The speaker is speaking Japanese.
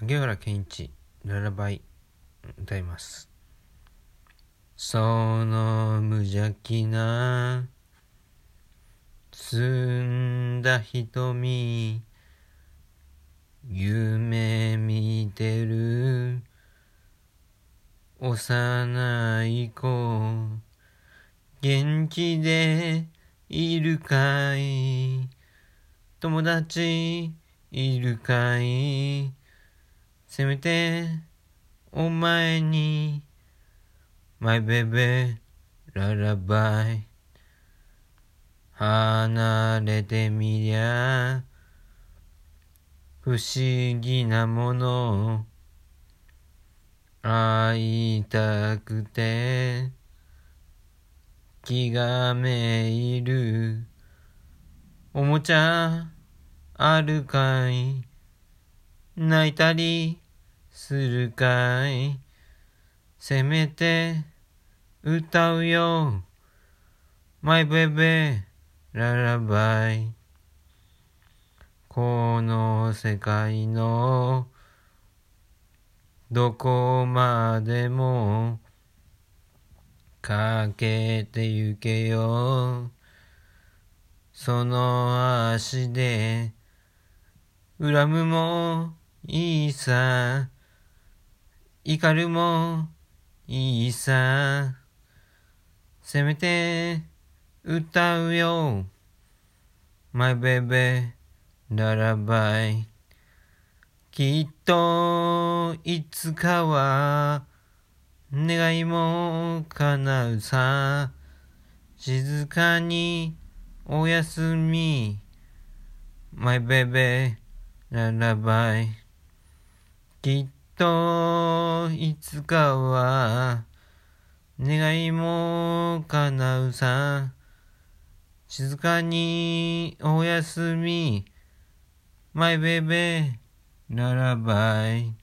萩原健一ララバイ歌います。その無邪気な澄んだ瞳夢見てる幼い子元気でいるかい友達いるかいせめてお前に My baby ララバイ離れてみりゃ不思議なもの会いたくて気がめいる。おもちゃあるかい？泣いたりするかい？せめて歌うよ。My baby ララバイこの世界のどこまでもかけてゆけよ。その足で恨むもいいさ。怒るもいいさ。せめて歌うよ。My baby ララバイきっといつかは願いも叶うさ。静かにおやすみ。My baby ララバイきっといつかは願いも叶うさ。静かにおやすみ。My baby ララバイ。